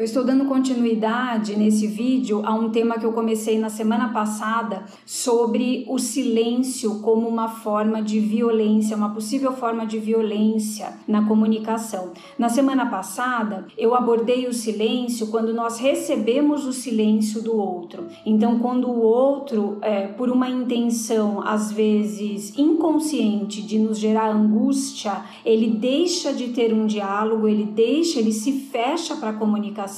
Eu estou dando continuidade nesse vídeo a um tema que eu comecei na semana passada sobre o silêncio como uma forma de violência, uma possível forma de violência na comunicação. Na semana passada, eu abordei o silêncio quando nós recebemos o silêncio do outro. Então, quando o outro, é, por uma intenção às vezes inconsciente de nos gerar angústia, ele deixa de ter um diálogo, ele deixa, ele se fecha para a comunicação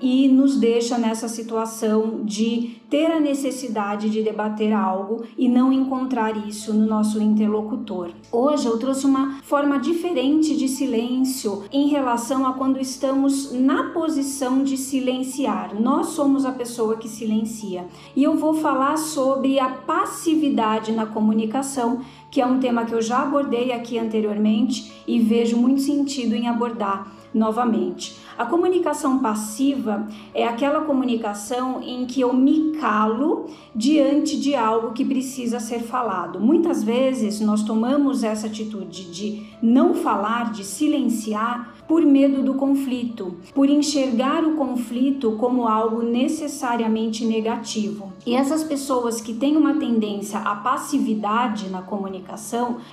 e nos deixa nessa situação de ter a necessidade de debater algo e não encontrar isso no nosso interlocutor. Hoje eu trouxe uma forma diferente de silêncio em relação a quando estamos na posição de silenciar. Nós somos a pessoa que silencia. E eu vou falar sobre a passividade na comunicação, que é um tema que eu já abordei aqui anteriormente e vejo muito sentido em abordar novamente. A comunicação passiva é aquela comunicação em que eu me calo diante de algo que precisa ser falado. Muitas vezes nós tomamos essa atitude de não falar, de silenciar, por medo do conflito, por enxergar o conflito como algo necessariamente negativo. E essas pessoas que têm uma tendência à passividade na comunicação,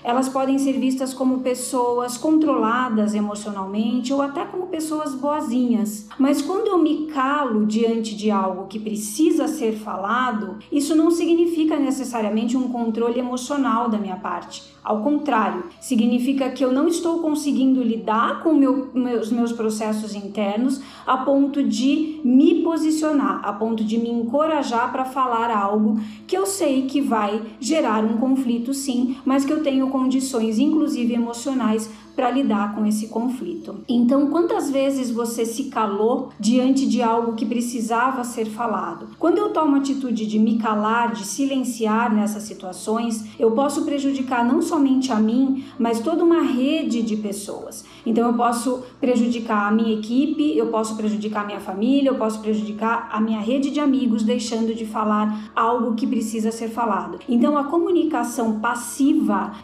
elas podem ser vistas como pessoas controladas emocionalmente ou até como pessoas boazinhas. Mas quando eu me calo diante de algo que precisa ser falado, isso não significa necessariamente um controle emocional da minha parte. Ao contrário, significa que eu não estou conseguindo lidar com meu, meus, meus processos internos a ponto de me posicionar, a ponto de me encorajar para falar algo que eu sei que vai gerar um conflito, sim, mas que eu tenho condições, inclusive emocionais, para lidar com esse conflito. Então, quantas vezes você se calou diante de algo que precisava ser falado? Quando eu tomo a atitude de me calar, de silenciar nessas situações, eu posso prejudicar não somente a mim, mas toda uma rede de pessoas. Então, eu posso prejudicar a minha equipe, eu posso prejudicar a minha família, eu posso prejudicar a minha rede de amigos deixando de falar algo que precisa ser falado. Então, a comunicação passiva,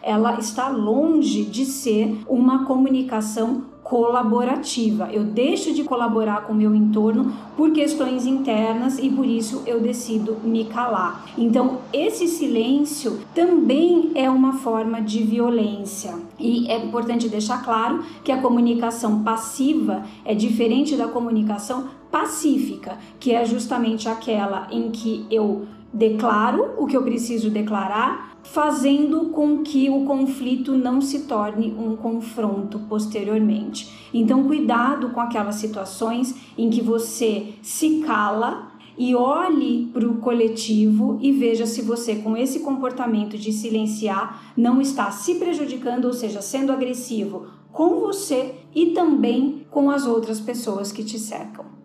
ela está longe de ser um uma comunicação colaborativa. Eu deixo de colaborar com o meu entorno por questões internas e por isso eu decido me calar. Então, esse silêncio também é uma forma de violência. E é importante deixar claro que a comunicação passiva é diferente da comunicação pacífica, que é justamente aquela em que eu declaro o que eu preciso declarar fazendo com que o conflito não se torne um confronto posteriormente. Então, cuidado com aquelas situações em que você se cala e olhe para o coletivo e veja se você, com esse comportamento de silenciar, não está se prejudicando, ou seja, sendo agressivo com você e também com as outras pessoas que te cercam.